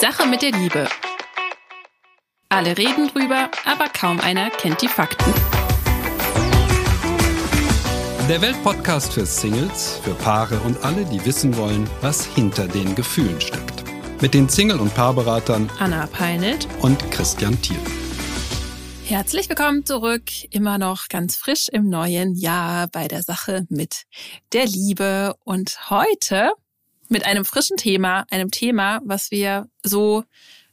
Sache mit der Liebe. Alle reden drüber, aber kaum einer kennt die Fakten. Der Weltpodcast für Singles, für Paare und alle, die wissen wollen, was hinter den Gefühlen steckt. Mit den Single- und Paarberatern Anna Peinelt und Christian Thiel. Herzlich willkommen zurück, immer noch ganz frisch im neuen Jahr bei der Sache mit der Liebe. Und heute mit einem frischen Thema, einem Thema, was wir so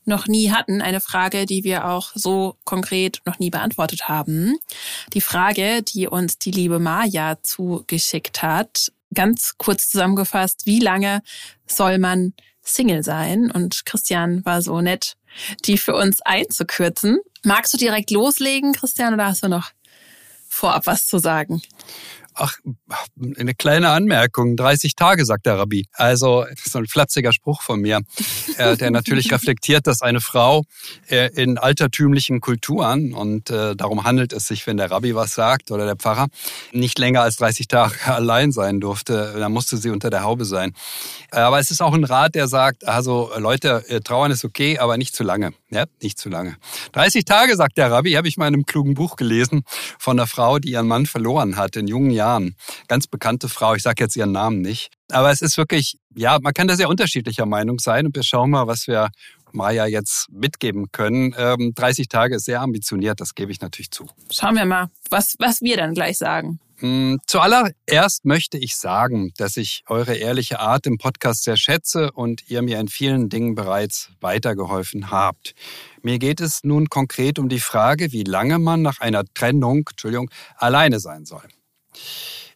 noch nie hatten, eine Frage, die wir auch so konkret noch nie beantwortet haben. Die Frage, die uns die liebe Maja zugeschickt hat, ganz kurz zusammengefasst, wie lange soll man Single sein? Und Christian war so nett, die für uns einzukürzen. Magst du direkt loslegen, Christian, oder hast du noch vorab was zu sagen? Ach, eine kleine Anmerkung. 30 Tage, sagt der Rabbi. Also, das ist so ein flapsiger Spruch von mir, äh, der natürlich reflektiert, dass eine Frau äh, in altertümlichen Kulturen, und äh, darum handelt es sich, wenn der Rabbi was sagt oder der Pfarrer, nicht länger als 30 Tage allein sein durfte. Da musste sie unter der Haube sein. Aber es ist auch ein Rat, der sagt, also Leute, trauern ist okay, aber nicht zu lange. Ja, nicht zu lange. 30 Tage, sagt der Rabbi, habe ich mal in einem klugen Buch gelesen von einer Frau, die ihren Mann verloren hat in jungen Jahren. Jahren. Ganz bekannte Frau, ich sage jetzt ihren Namen nicht. Aber es ist wirklich, ja, man kann da sehr unterschiedlicher Meinung sein und wir schauen mal, was wir Maja jetzt mitgeben können. 30 ähm, Tage ist sehr ambitioniert, das gebe ich natürlich zu. Schauen wir mal, was, was wir dann gleich sagen. Hm, zuallererst möchte ich sagen, dass ich eure ehrliche Art im Podcast sehr schätze und ihr mir in vielen Dingen bereits weitergeholfen habt. Mir geht es nun konkret um die Frage, wie lange man nach einer Trennung, Entschuldigung, alleine sein soll.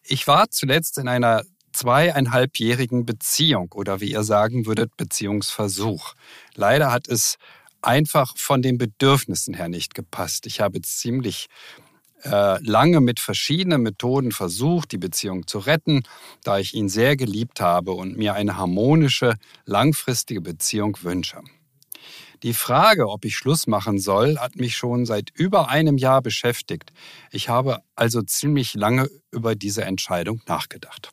Ich war zuletzt in einer zweieinhalbjährigen Beziehung oder wie ihr sagen würdet, Beziehungsversuch. Leider hat es einfach von den Bedürfnissen her nicht gepasst. Ich habe ziemlich äh, lange mit verschiedenen Methoden versucht, die Beziehung zu retten, da ich ihn sehr geliebt habe und mir eine harmonische, langfristige Beziehung wünsche. Die Frage, ob ich Schluss machen soll, hat mich schon seit über einem Jahr beschäftigt. Ich habe also ziemlich lange über diese Entscheidung nachgedacht.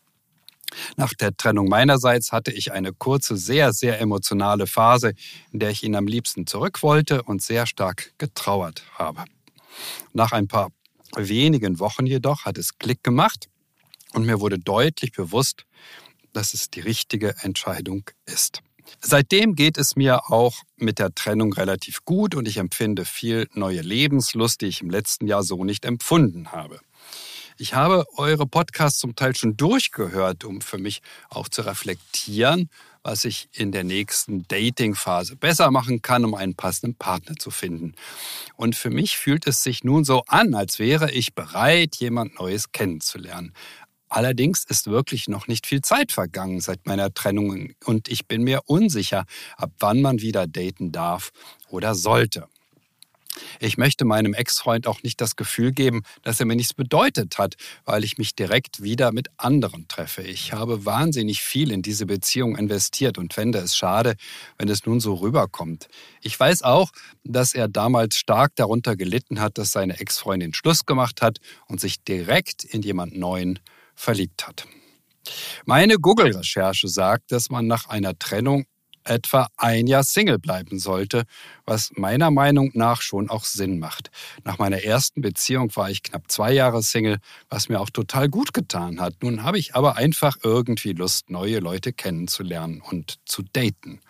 Nach der Trennung meinerseits hatte ich eine kurze, sehr, sehr emotionale Phase, in der ich ihn am liebsten zurück wollte und sehr stark getrauert habe. Nach ein paar wenigen Wochen jedoch hat es Klick gemacht und mir wurde deutlich bewusst, dass es die richtige Entscheidung ist. Seitdem geht es mir auch mit der Trennung relativ gut und ich empfinde viel neue Lebenslust, die ich im letzten Jahr so nicht empfunden habe. Ich habe eure Podcasts zum Teil schon durchgehört, um für mich auch zu reflektieren, was ich in der nächsten Dating-Phase besser machen kann, um einen passenden Partner zu finden. Und für mich fühlt es sich nun so an, als wäre ich bereit, jemand Neues kennenzulernen. Allerdings ist wirklich noch nicht viel Zeit vergangen seit meiner Trennung und ich bin mir unsicher, ab wann man wieder daten darf oder sollte. Ich möchte meinem Ex-Freund auch nicht das Gefühl geben, dass er mir nichts bedeutet hat, weil ich mich direkt wieder mit anderen treffe. Ich habe wahnsinnig viel in diese Beziehung investiert und fände es schade, wenn es nun so rüberkommt. Ich weiß auch, dass er damals stark darunter gelitten hat, dass seine Ex-Freundin Schluss gemacht hat und sich direkt in jemand Neuen verliebt hat. Meine Google-Recherche sagt, dass man nach einer Trennung etwa ein Jahr Single bleiben sollte, was meiner Meinung nach schon auch Sinn macht. Nach meiner ersten Beziehung war ich knapp zwei Jahre Single, was mir auch total gut getan hat. Nun habe ich aber einfach irgendwie Lust, neue Leute kennenzulernen und zu daten.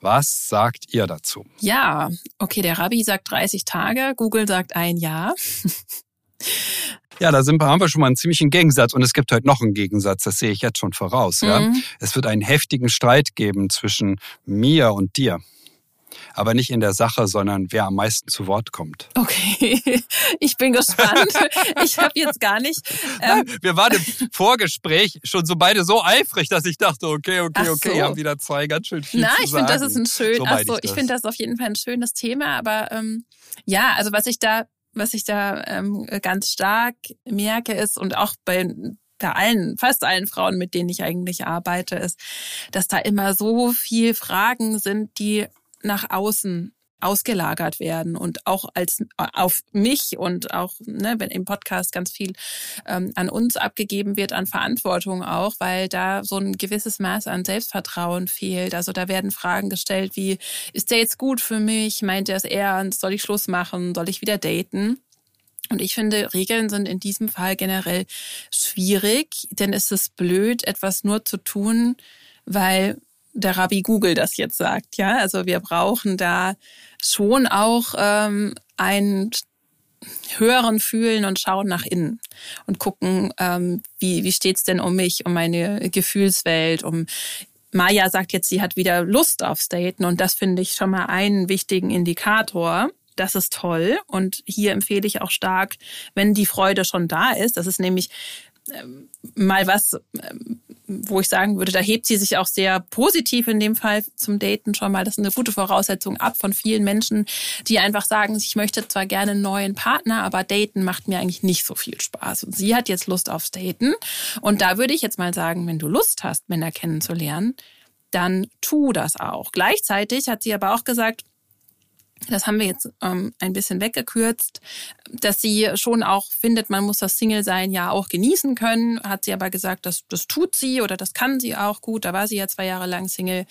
Was sagt ihr dazu? Ja, okay, der Rabbi sagt 30 Tage, Google sagt ein Jahr. Ja, da sind, haben wir schon mal einen ziemlichen Gegensatz. Und es gibt heute noch einen Gegensatz, das sehe ich jetzt schon voraus. Mhm. Ja? Es wird einen heftigen Streit geben zwischen mir und dir. Aber nicht in der Sache, sondern wer am meisten zu Wort kommt. Okay, ich bin gespannt. ich habe jetzt gar nicht. Ähm wir waren im Vorgespräch schon so beide so eifrig, dass ich dachte, okay, okay, so. okay, haben wieder zwei ganz schön viel Na, ich finde, das ist ein schön. So ach so, ich, ich finde das auf jeden Fall ein schönes Thema. Aber ähm, ja, also was ich da was ich da ähm, ganz stark merke, ist und auch bei bei allen, fast allen Frauen, mit denen ich eigentlich arbeite, ist, dass da immer so viel Fragen sind, die nach außen ausgelagert werden und auch als auf mich und auch ne, wenn im Podcast ganz viel ähm, an uns abgegeben wird an Verantwortung auch, weil da so ein gewisses Maß an Selbstvertrauen fehlt. Also da werden Fragen gestellt wie ist der jetzt gut für mich? Meint er es ernst? Soll ich Schluss machen? Soll ich wieder daten? Und ich finde, Regeln sind in diesem Fall generell schwierig, denn es ist blöd, etwas nur zu tun, weil der Rabbi Google das jetzt sagt. Ja, also wir brauchen da schon auch ähm, einen höheren Fühlen und schauen nach innen und gucken, ähm, wie, wie steht's denn um mich, um meine Gefühlswelt, um Maya sagt jetzt, sie hat wieder Lust aufs Daten und das finde ich schon mal einen wichtigen Indikator. Das ist toll und hier empfehle ich auch stark, wenn die Freude schon da ist. Das ist nämlich mal was, ähm, wo ich sagen würde, da hebt sie sich auch sehr positiv in dem Fall zum Daten schon mal. Das ist eine gute Voraussetzung ab von vielen Menschen, die einfach sagen, ich möchte zwar gerne einen neuen Partner, aber Daten macht mir eigentlich nicht so viel Spaß. Und sie hat jetzt Lust aufs Daten. Und da würde ich jetzt mal sagen, wenn du Lust hast, Männer kennenzulernen, dann tu das auch. Gleichzeitig hat sie aber auch gesagt, das haben wir jetzt ähm, ein bisschen weggekürzt, dass sie schon auch findet, man muss das Single-Sein ja auch genießen können. Hat sie aber gesagt, dass das tut sie oder das kann sie auch gut. Da war sie ja zwei Jahre lang Single.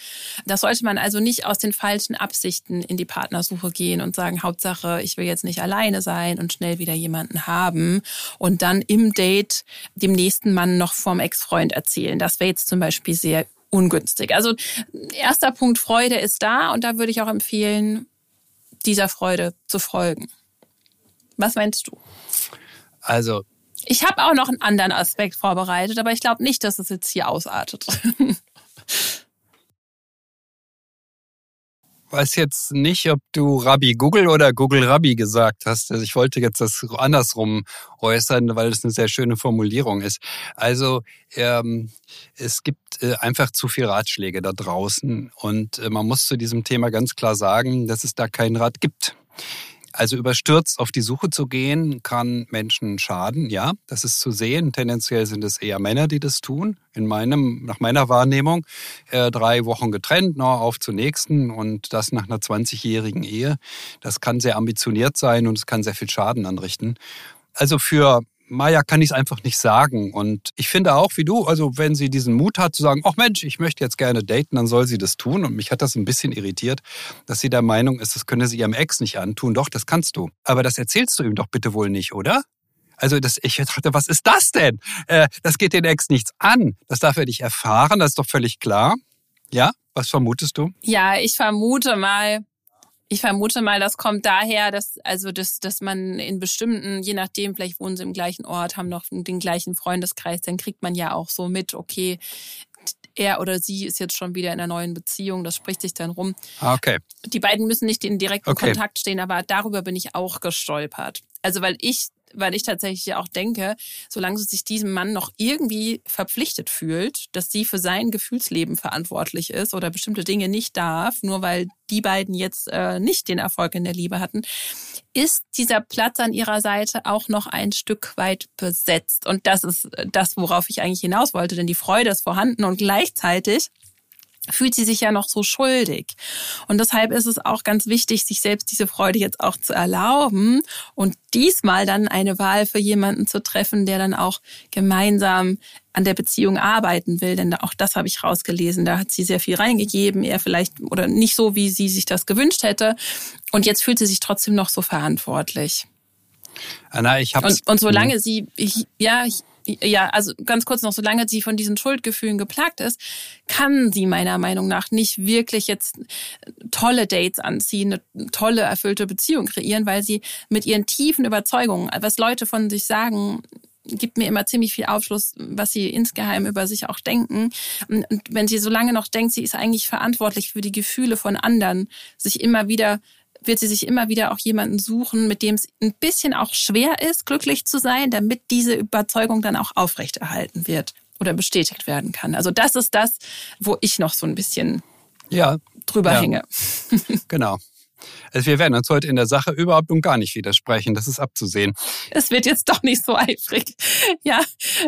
Das sollte man also nicht aus den falschen Absichten in die Partnersuche gehen und sagen, Hauptsache, ich will jetzt nicht alleine sein und schnell wieder jemanden haben und dann im Date dem nächsten Mann noch vom Ex-Freund erzählen. Das wäre jetzt zum Beispiel sehr ungünstig. Also erster Punkt Freude ist da und da würde ich auch empfehlen, dieser Freude zu folgen. Was meinst du? Also. Ich habe auch noch einen anderen Aspekt vorbereitet, aber ich glaube nicht, dass es jetzt hier ausartet. weiß jetzt nicht, ob du Rabbi Google oder Google Rabbi gesagt hast. Also ich wollte jetzt das andersrum äußern, weil es eine sehr schöne Formulierung ist. Also ähm, es gibt äh, einfach zu viel Ratschläge da draußen und äh, man muss zu diesem Thema ganz klar sagen, dass es da keinen Rat gibt. Also überstürzt auf die Suche zu gehen, kann Menschen schaden. Ja, das ist zu sehen. Tendenziell sind es eher Männer, die das tun. In meinem, nach meiner Wahrnehmung, äh, drei Wochen getrennt, noch auf zur nächsten und das nach einer 20-jährigen Ehe. Das kann sehr ambitioniert sein und es kann sehr viel Schaden anrichten. Also für Maya kann ich es einfach nicht sagen. Und ich finde auch, wie du, also wenn sie diesen Mut hat zu sagen, ach Mensch, ich möchte jetzt gerne daten, dann soll sie das tun. Und mich hat das ein bisschen irritiert, dass sie der Meinung ist, das könne sie ihrem Ex nicht antun. Doch, das kannst du. Aber das erzählst du ihm doch bitte wohl nicht, oder? Also das, ich dachte, was ist das denn? Äh, das geht den Ex nichts an. Das darf er nicht erfahren, das ist doch völlig klar. Ja, was vermutest du? Ja, ich vermute mal, ich vermute mal, das kommt daher, dass, also, dass, dass man in bestimmten, je nachdem, vielleicht wohnen sie im gleichen Ort, haben noch den gleichen Freundeskreis, dann kriegt man ja auch so mit, okay, er oder sie ist jetzt schon wieder in einer neuen Beziehung, das spricht sich dann rum. Ah, okay. Die beiden müssen nicht in direkten okay. Kontakt stehen, aber darüber bin ich auch gestolpert. Also weil ich weil ich tatsächlich auch denke, solange sie sich diesem Mann noch irgendwie verpflichtet fühlt, dass sie für sein Gefühlsleben verantwortlich ist oder bestimmte Dinge nicht darf, nur weil die beiden jetzt äh, nicht den Erfolg in der Liebe hatten, ist dieser Platz an ihrer Seite auch noch ein Stück weit besetzt. Und das ist das, worauf ich eigentlich hinaus wollte, denn die Freude ist vorhanden und gleichzeitig fühlt sie sich ja noch so schuldig. Und deshalb ist es auch ganz wichtig, sich selbst diese Freude jetzt auch zu erlauben und diesmal dann eine Wahl für jemanden zu treffen, der dann auch gemeinsam an der Beziehung arbeiten will. Denn auch das habe ich rausgelesen. Da hat sie sehr viel reingegeben, eher vielleicht oder nicht so, wie sie sich das gewünscht hätte. Und jetzt fühlt sie sich trotzdem noch so verantwortlich. Anna, ich habe und, und solange hm. sie, ja, ich, ja, also ganz kurz noch, solange sie von diesen Schuldgefühlen geplagt ist, kann sie meiner Meinung nach nicht wirklich jetzt tolle Dates anziehen, eine tolle, erfüllte Beziehung kreieren, weil sie mit ihren tiefen Überzeugungen, was Leute von sich sagen, gibt mir immer ziemlich viel Aufschluss, was sie insgeheim über sich auch denken. Und wenn sie so lange noch denkt, sie ist eigentlich verantwortlich für die Gefühle von anderen, sich immer wieder wird sie sich immer wieder auch jemanden suchen, mit dem es ein bisschen auch schwer ist, glücklich zu sein, damit diese Überzeugung dann auch aufrechterhalten wird oder bestätigt werden kann. Also das ist das, wo ich noch so ein bisschen ja, drüber ja. hänge. genau. Also wir werden uns heute in der Sache überhaupt und gar nicht widersprechen. Das ist abzusehen. Es wird jetzt doch nicht so eifrig. Ja,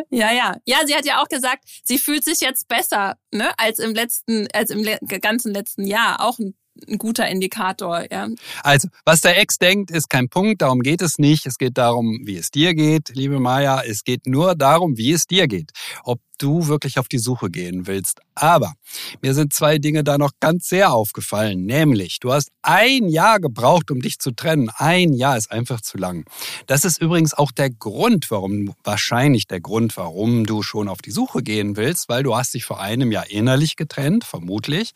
ja, ja. Ja, sie hat ja auch gesagt, sie fühlt sich jetzt besser, ne, als im letzten, als im ganzen letzten Jahr. Auch ein ein guter Indikator, ja. Also, was der Ex denkt, ist kein Punkt, darum geht es nicht. Es geht darum, wie es dir geht, liebe Maya. Es geht nur darum, wie es dir geht. Ob du wirklich auf die Suche gehen willst. Aber mir sind zwei Dinge da noch ganz sehr aufgefallen. Nämlich, du hast ein Jahr gebraucht, um dich zu trennen. Ein Jahr ist einfach zu lang. Das ist übrigens auch der Grund, warum, wahrscheinlich der Grund, warum du schon auf die Suche gehen willst, weil du hast dich vor einem Jahr innerlich getrennt, vermutlich,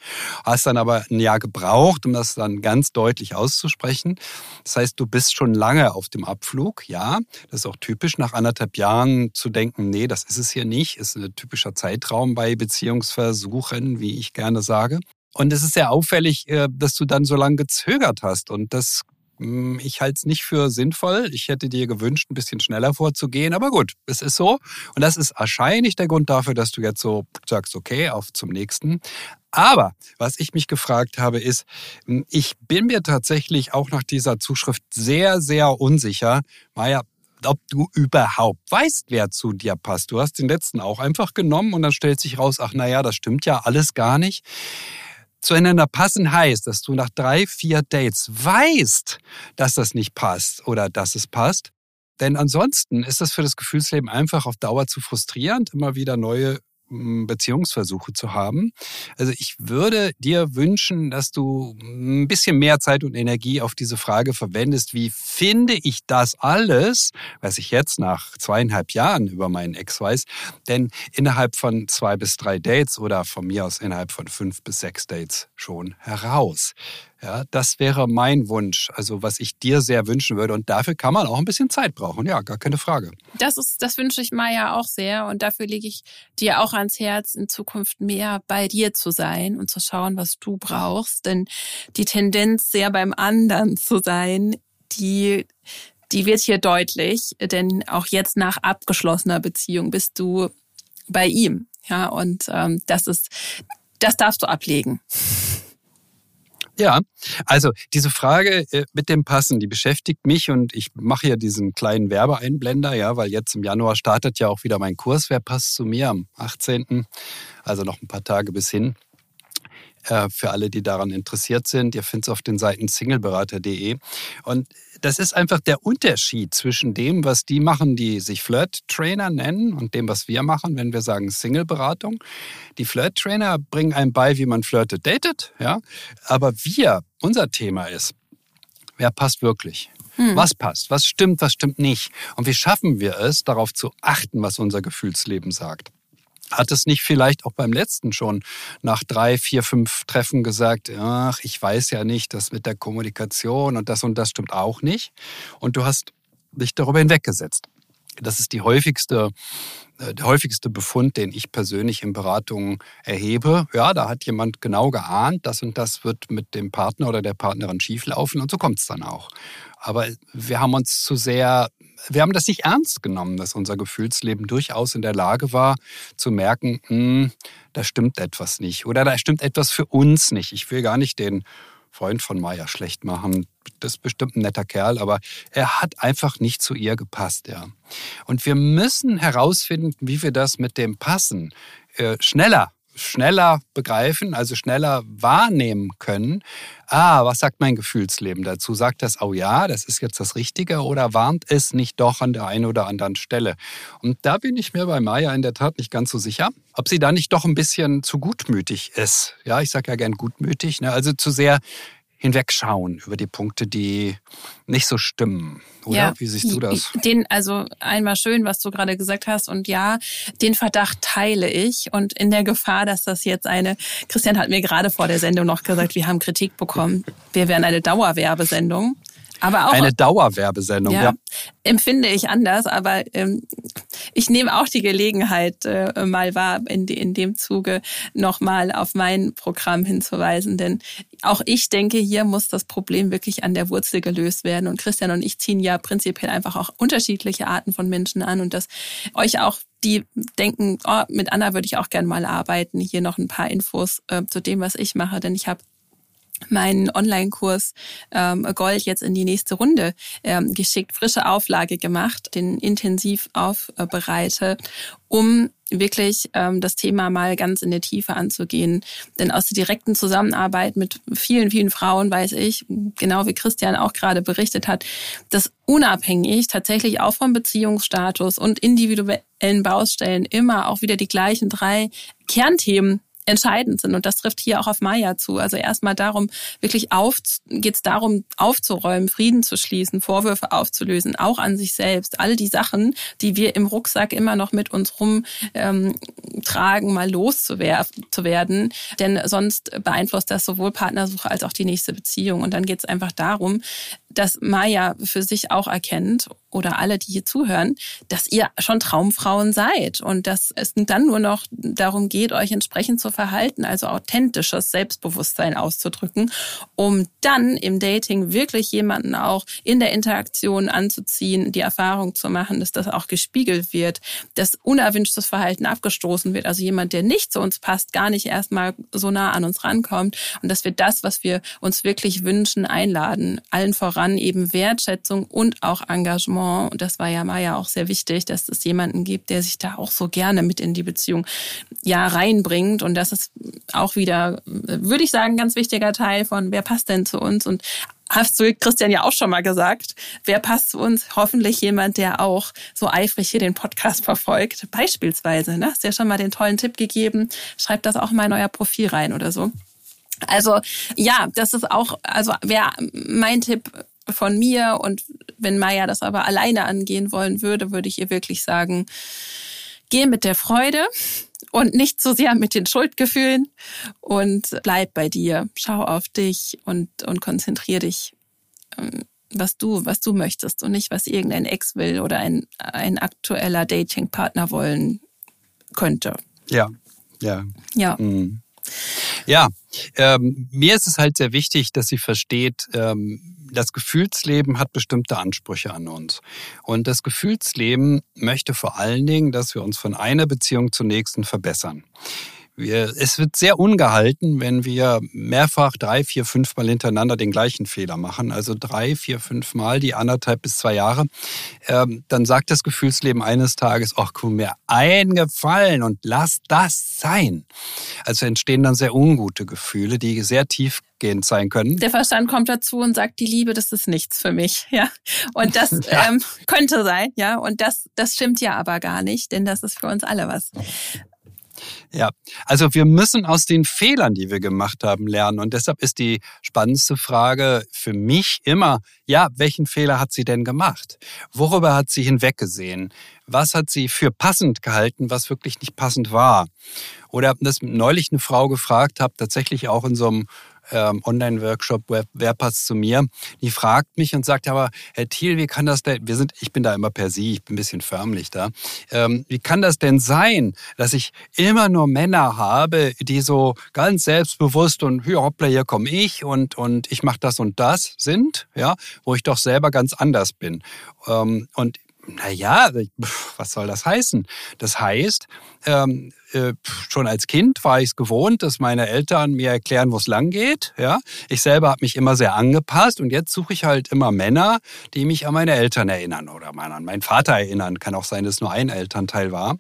hast dann aber ein Jahr gebraucht, um das dann ganz deutlich auszusprechen. Das heißt, du bist schon lange auf dem Abflug, ja. Das ist auch typisch, nach anderthalb Jahren zu denken, nee, das ist es hier nicht, ist eine typischer Zeitraum bei Beziehungsversuchen, wie ich gerne sage. Und es ist sehr auffällig, äh, dass du dann so lange gezögert hast. Und das, hm, ich halte es nicht für sinnvoll. Ich hätte dir gewünscht, ein bisschen schneller vorzugehen. Aber gut, es ist so. Und das ist wahrscheinlich der Grund dafür, dass du jetzt so sagst, okay, auf zum nächsten. Aber was ich mich gefragt habe, ist, hm, ich bin mir tatsächlich auch nach dieser Zuschrift sehr, sehr unsicher. Maja, ob du überhaupt weißt, wer zu dir passt. Du hast den letzten auch einfach genommen und dann stellt sich raus, ach naja, das stimmt ja alles gar nicht. Zueinander passen heißt, dass du nach drei, vier Dates weißt, dass das nicht passt oder dass es passt. Denn ansonsten ist das für das Gefühlsleben einfach auf Dauer zu frustrierend, immer wieder neue Beziehungsversuche zu haben. Also ich würde dir wünschen, dass du ein bisschen mehr Zeit und Energie auf diese Frage verwendest, wie finde ich das alles, was ich jetzt nach zweieinhalb Jahren über meinen Ex weiß, denn innerhalb von zwei bis drei Dates oder von mir aus innerhalb von fünf bis sechs Dates schon heraus. Ja, das wäre mein Wunsch, also was ich dir sehr wünschen würde. Und dafür kann man auch ein bisschen Zeit brauchen, ja, gar keine Frage. Das ist, das wünsche ich Maya auch sehr. Und dafür lege ich dir auch ans Herz, in Zukunft mehr bei dir zu sein und zu schauen, was du brauchst. Denn die Tendenz, sehr beim anderen zu sein, die, die wird hier deutlich. Denn auch jetzt nach abgeschlossener Beziehung bist du bei ihm. Ja, und ähm, das ist, das darfst du ablegen. Ja, also diese Frage äh, mit dem Passen, die beschäftigt mich und ich mache ja diesen kleinen Werbeeinblender, ja, weil jetzt im Januar startet ja auch wieder mein Kurs. Wer passt zu mir am 18.? Also noch ein paar Tage bis hin. Äh, für alle, die daran interessiert sind. Ihr findet es auf den Seiten singleberater.de. Und das ist einfach der Unterschied zwischen dem, was die machen, die sich Flirt-Trainer nennen und dem, was wir machen, wenn wir sagen Single-Beratung. Die Flirt-Trainer bringen einem bei, wie man flirtet, datet, ja. Aber wir, unser Thema ist, wer passt wirklich? Hm. Was passt? Was stimmt? Was stimmt nicht? Und wie schaffen wir es, darauf zu achten, was unser Gefühlsleben sagt? Hat es nicht vielleicht auch beim letzten schon nach drei, vier, fünf Treffen gesagt, ach, ich weiß ja nicht, das mit der Kommunikation und das und das stimmt auch nicht. Und du hast dich darüber hinweggesetzt. Das ist die häufigste, äh, der häufigste Befund, den ich persönlich in Beratungen erhebe. Ja, da hat jemand genau geahnt, das und das wird mit dem Partner oder der Partnerin schieflaufen und so kommt es dann auch. Aber wir haben uns zu sehr, wir haben das nicht ernst genommen, dass unser Gefühlsleben durchaus in der Lage war zu merken, hm, da stimmt etwas nicht oder da stimmt etwas für uns nicht. Ich will gar nicht den Freund von Maya schlecht machen. Das ist bestimmt ein netter Kerl, aber er hat einfach nicht zu ihr gepasst, ja. Und wir müssen herausfinden, wie wir das mit dem Passen äh, schneller schneller begreifen, also schneller wahrnehmen können. Ah, was sagt mein Gefühlsleben dazu? Sagt das, oh ja, das ist jetzt das Richtige oder warnt es nicht doch an der einen oder anderen Stelle? Und da bin ich mir bei Maya in der Tat nicht ganz so sicher, ob sie da nicht doch ein bisschen zu gutmütig ist. Ja, ich sage ja gern gutmütig, ne? also zu sehr hinwegschauen über die Punkte, die nicht so stimmen. Oder? Ja, Wie siehst du das? Den, also einmal schön, was du gerade gesagt hast. Und ja, den Verdacht teile ich. Und in der Gefahr, dass das jetzt eine, Christian hat mir gerade vor der Sendung noch gesagt, wir haben Kritik bekommen. Wir wären eine Dauerwerbesendung. Aber auch, eine Dauerwerbesendung, ja, ja. Empfinde ich anders, aber ähm, ich nehme auch die Gelegenheit äh, mal wahr, in, de, in dem Zuge nochmal auf mein Programm hinzuweisen. Denn auch ich denke, hier muss das Problem wirklich an der Wurzel gelöst werden. Und Christian und ich ziehen ja prinzipiell einfach auch unterschiedliche Arten von Menschen an und dass euch auch die denken, oh, mit Anna würde ich auch gern mal arbeiten. Hier noch ein paar Infos äh, zu dem, was ich mache, denn ich habe meinen Online-Kurs ähm, Gold jetzt in die nächste Runde ähm, geschickt, frische Auflage gemacht, den intensiv aufbereite, um wirklich ähm, das Thema mal ganz in der Tiefe anzugehen. Denn aus der direkten Zusammenarbeit mit vielen, vielen Frauen weiß ich, genau wie Christian auch gerade berichtet hat, dass unabhängig tatsächlich auch vom Beziehungsstatus und individuellen Baustellen immer auch wieder die gleichen drei Kernthemen entscheidend sind. Und das trifft hier auch auf Maya zu. Also erstmal darum, wirklich auf, geht es darum, aufzuräumen, Frieden zu schließen, Vorwürfe aufzulösen, auch an sich selbst. All die Sachen, die wir im Rucksack immer noch mit uns rumtragen, ähm, mal loszuwerden. Denn sonst beeinflusst das sowohl Partnersuche als auch die nächste Beziehung. Und dann geht es einfach darum, dass Maya für sich auch erkennt oder alle, die hier zuhören, dass ihr schon Traumfrauen seid und dass es dann nur noch darum geht, euch entsprechend zu verhalten, also authentisches Selbstbewusstsein auszudrücken, um dann im Dating wirklich jemanden auch in der Interaktion anzuziehen, die Erfahrung zu machen, dass das auch gespiegelt wird, dass unerwünschtes Verhalten abgestoßen wird, also jemand, der nicht zu uns passt, gar nicht erstmal so nah an uns rankommt und dass wir das, was wir uns wirklich wünschen, einladen, allen voran voran eben Wertschätzung und auch Engagement. Und das war ja Maya auch sehr wichtig, dass es jemanden gibt, der sich da auch so gerne mit in die Beziehung ja reinbringt. Und das ist auch wieder, würde ich sagen, ein ganz wichtiger Teil von, wer passt denn zu uns? Und hast du Christian ja auch schon mal gesagt, wer passt zu uns? Hoffentlich jemand, der auch so eifrig hier den Podcast verfolgt. Beispielsweise, ne? Hast ja schon mal den tollen Tipp gegeben, schreibt das auch mal in euer Profil rein oder so. Also ja, das ist auch, also wäre mein Tipp von mir. Und wenn Maya das aber alleine angehen wollen würde, würde ich ihr wirklich sagen, geh mit der Freude und nicht so sehr mit den Schuldgefühlen und bleib bei dir. Schau auf dich und, und konzentrier dich, ähm, was du, was du möchtest und nicht, was irgendein Ex will oder ein, ein aktueller Datingpartner wollen könnte. Ja, ja. Ja. Mhm. Ja, ähm, mir ist es halt sehr wichtig, dass sie versteht, ähm, das Gefühlsleben hat bestimmte Ansprüche an uns. Und das Gefühlsleben möchte vor allen Dingen, dass wir uns von einer Beziehung zur nächsten verbessern. Wir, es wird sehr ungehalten, wenn wir mehrfach drei, vier, fünf Mal hintereinander den gleichen Fehler machen. Also drei, vier, fünf Mal die anderthalb bis zwei Jahre. Ähm, dann sagt das Gefühlsleben eines Tages, ach, guck mir eingefallen und lass das sein. Also entstehen dann sehr ungute Gefühle, die sehr tiefgehend sein können. Der Verstand kommt dazu und sagt, die Liebe, das ist nichts für mich, ja. Und das ja. ähm, könnte sein, ja. Und das, das stimmt ja aber gar nicht, denn das ist für uns alle was. Ja, also wir müssen aus den Fehlern, die wir gemacht haben, lernen. Und deshalb ist die spannendste Frage für mich immer, ja, welchen Fehler hat sie denn gemacht? Worüber hat sie hinweggesehen? Was hat sie für passend gehalten, was wirklich nicht passend war? Oder dass neulich eine Frau gefragt habe, tatsächlich auch in so einem Online-Workshop wer, wer, passt zu mir? Die fragt mich und sagt, aber Herr Thiel, wie kann das denn, wir sind, ich bin da immer per Sie, ich bin ein bisschen förmlich da, ähm, wie kann das denn sein, dass ich immer nur Männer habe, die so ganz selbstbewusst und ja, hoppla, hier komme ich und, und ich mache das und das sind, ja, wo ich doch selber ganz anders bin. Ähm, und naja, was soll das heißen? Das heißt, ähm, äh, schon als Kind war ich es gewohnt, dass meine Eltern mir erklären, wo es lang geht. Ja? Ich selber habe mich immer sehr angepasst und jetzt suche ich halt immer Männer, die mich an meine Eltern erinnern oder an meinen Vater erinnern. Kann auch sein, dass nur ein Elternteil war.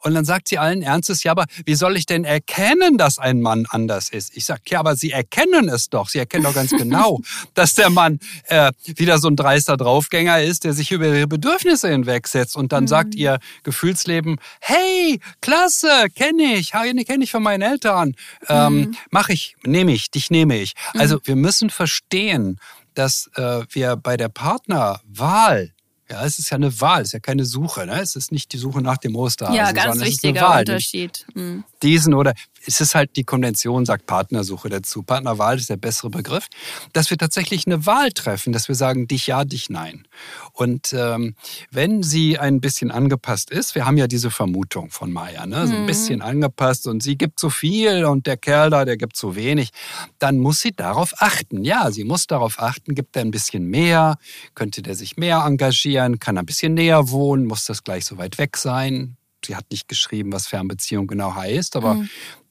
Und dann sagt sie allen Ernstes, ja, aber wie soll ich denn erkennen, dass ein Mann anders ist? Ich sage, ja, aber Sie erkennen es doch. Sie erkennen doch ganz genau, dass der Mann äh, wieder so ein dreister Draufgänger ist, der sich über ihre Bedürfnisse hinwegsetzt und dann mhm. sagt ihr Gefühlsleben, hey, klasse, kenne ich, kenne ich von meinen Eltern, ähm, mhm. mache ich, nehme ich, dich nehme ich. Also mhm. wir müssen verstehen, dass äh, wir bei der Partnerwahl ja, es ist ja eine Wahl, es ist ja keine Suche. Ne? Es ist nicht die Suche nach dem Osterhasen. Ja, ganz wichtiger Unterschied. Mhm. Diesen oder es ist halt die Konvention sagt Partnersuche dazu. Partnerwahl ist der bessere Begriff, dass wir tatsächlich eine Wahl treffen, dass wir sagen dich ja, dich nein. Und ähm, wenn sie ein bisschen angepasst ist, wir haben ja diese Vermutung von Maya, ne? so ein mhm. bisschen angepasst und sie gibt so viel und der Kerl da, der gibt so wenig, dann muss sie darauf achten. Ja, sie muss darauf achten, gibt er ein bisschen mehr, könnte der sich mehr engagieren kann ein bisschen näher wohnen, muss das gleich so weit weg sein. Sie hat nicht geschrieben, was Fernbeziehung genau heißt, aber mhm.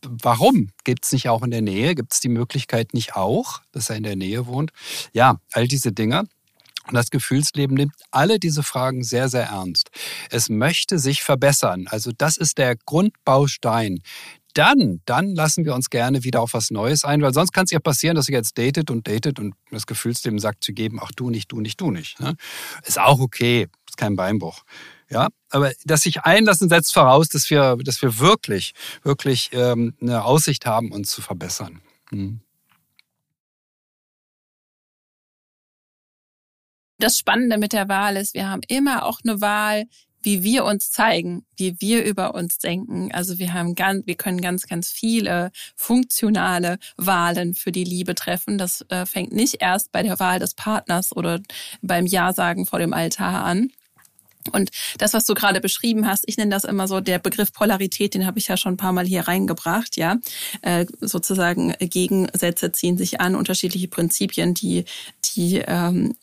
Warum? Gibt es nicht auch in der Nähe? Gibt es die Möglichkeit nicht auch, dass er in der Nähe wohnt? Ja, all diese Dinge. Und das Gefühlsleben nimmt alle diese Fragen sehr, sehr ernst. Es möchte sich verbessern. Also das ist der Grundbaustein. Dann, dann lassen wir uns gerne wieder auf was Neues ein, weil sonst kann es ja passieren, dass ihr jetzt datet und datet und das Gefühlsleben sagt zu geben, ach du nicht, du nicht, du nicht. Ne? Ist auch okay, ist kein Beinbruch. Ja, aber das sich einlassen setzt voraus, dass wir, dass wir wirklich, wirklich ähm, eine Aussicht haben, uns zu verbessern. Hm. Das Spannende mit der Wahl ist, wir haben immer auch eine Wahl, wie wir uns zeigen, wie wir über uns denken. Also wir haben ganz, wir können ganz, ganz viele funktionale Wahlen für die Liebe treffen. Das äh, fängt nicht erst bei der Wahl des Partners oder beim Ja-Sagen vor dem Altar an, und das, was du gerade beschrieben hast, ich nenne das immer so, der Begriff Polarität, den habe ich ja schon ein paar Mal hier reingebracht, ja. Äh, sozusagen Gegensätze ziehen sich an, unterschiedliche Prinzipien, die, die ähm,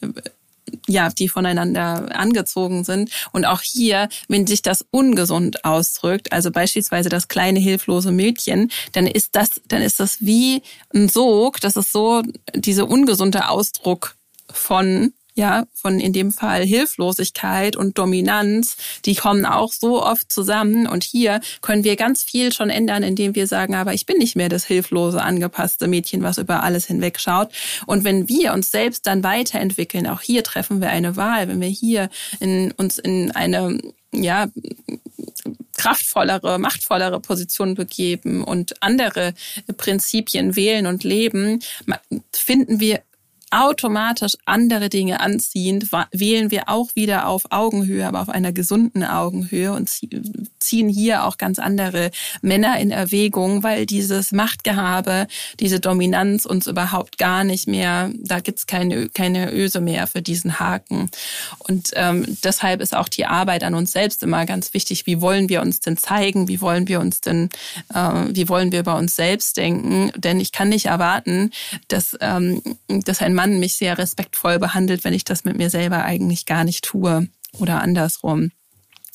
ja, die voneinander angezogen sind. Und auch hier, wenn sich das ungesund ausdrückt, also beispielsweise das kleine hilflose Mädchen, dann ist das, dann ist das wie ein Sog. Das ist so diese ungesunde Ausdruck von ja, von in dem Fall Hilflosigkeit und Dominanz, die kommen auch so oft zusammen. Und hier können wir ganz viel schon ändern, indem wir sagen, aber ich bin nicht mehr das hilflose, angepasste Mädchen, was über alles hinwegschaut. Und wenn wir uns selbst dann weiterentwickeln, auch hier treffen wir eine Wahl, wenn wir hier in, uns in eine, ja, kraftvollere, machtvollere Position begeben und andere Prinzipien wählen und leben, finden wir automatisch andere Dinge anziehend, wählen wir auch wieder auf Augenhöhe, aber auf einer gesunden Augenhöhe und ziehen hier auch ganz andere Männer in Erwägung, weil dieses Machtgehabe, diese Dominanz uns überhaupt gar nicht mehr, da gibt's keine, keine Öse mehr für diesen Haken. Und ähm, deshalb ist auch die Arbeit an uns selbst immer ganz wichtig. Wie wollen wir uns denn zeigen? Wie wollen wir uns denn, äh, wie wollen wir über uns selbst denken? Denn ich kann nicht erwarten, dass, ähm, dass ein Mann mich sehr respektvoll behandelt, wenn ich das mit mir selber eigentlich gar nicht tue oder andersrum.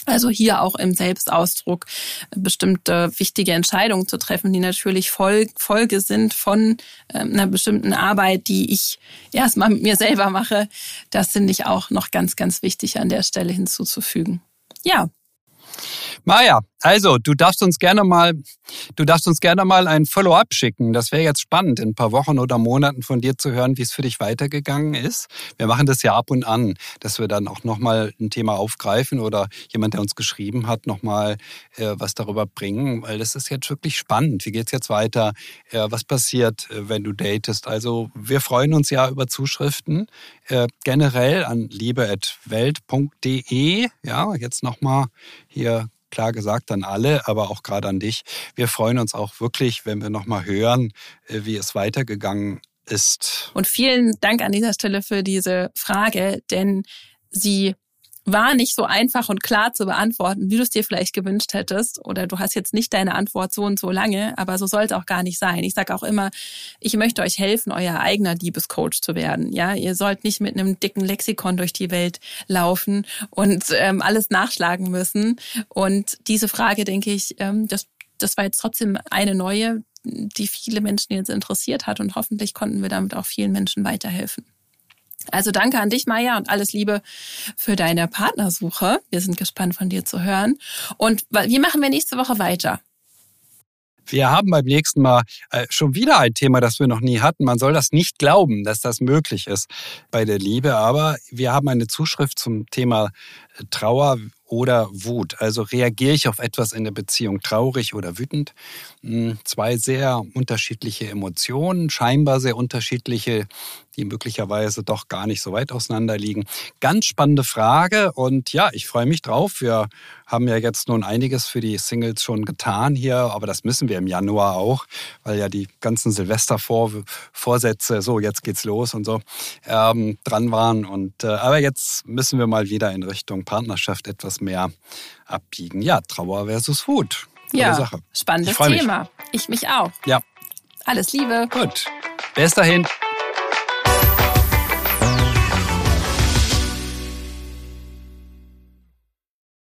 Also hier auch im Selbstausdruck bestimmte wichtige Entscheidungen zu treffen, die natürlich Folge sind von ähm, einer bestimmten Arbeit, die ich erstmal mit mir selber mache. Das finde ich auch noch ganz, ganz wichtig an der Stelle hinzuzufügen. Ja, Maja, also du darfst uns gerne mal, du darfst uns gerne mal ein Follow-up schicken. Das wäre jetzt spannend, in ein paar Wochen oder Monaten von dir zu hören, wie es für dich weitergegangen ist. Wir machen das ja ab und an, dass wir dann auch nochmal ein Thema aufgreifen oder jemand, der uns geschrieben hat, nochmal äh, was darüber bringen, weil das ist jetzt wirklich spannend. Wie geht's jetzt weiter? Äh, was passiert, äh, wenn du datest? Also wir freuen uns ja über Zuschriften äh, generell an liebe.welt.de. Ja, jetzt nochmal hier klar gesagt an alle, aber auch gerade an dich. Wir freuen uns auch wirklich, wenn wir nochmal hören, äh, wie es weitergegangen ist. Und vielen Dank an dieser Stelle für diese Frage, denn sie war nicht so einfach und klar zu beantworten, wie du es dir vielleicht gewünscht hättest. Oder du hast jetzt nicht deine Antwort so und so lange, aber so soll es auch gar nicht sein. Ich sage auch immer, ich möchte euch helfen, euer eigener Liebescoach zu werden. Ja, ihr sollt nicht mit einem dicken Lexikon durch die Welt laufen und ähm, alles nachschlagen müssen. Und diese Frage, denke ich, ähm, das, das war jetzt trotzdem eine neue, die viele Menschen jetzt interessiert hat und hoffentlich konnten wir damit auch vielen Menschen weiterhelfen. Also danke an dich, Maja, und alles Liebe für deine Partnersuche. Wir sind gespannt von dir zu hören. Und wie machen wir nächste Woche weiter? Wir haben beim nächsten Mal äh, schon wieder ein Thema, das wir noch nie hatten. Man soll das nicht glauben, dass das möglich ist bei der Liebe. Aber wir haben eine Zuschrift zum Thema Trauer oder Wut. Also reagiere ich auf etwas in der Beziehung traurig oder wütend? Hm, zwei sehr unterschiedliche Emotionen, scheinbar sehr unterschiedliche, die möglicherweise doch gar nicht so weit auseinander liegen. Ganz spannende Frage und ja, ich freue mich drauf. Wir haben ja jetzt nun einiges für die Singles schon getan hier, aber das müssen wir im Januar auch, weil ja die ganzen Silvestervorsätze, so jetzt geht's los und so, ähm, dran waren. Und äh, aber jetzt müssen wir mal wieder in Richtung Partnerschaft etwas mehr abbiegen. Ja, Trauer versus Wut. Ja, Sache. spannendes ich Thema. Mich. Ich mich auch. Ja. Alles Liebe. Gut. Bis dahin.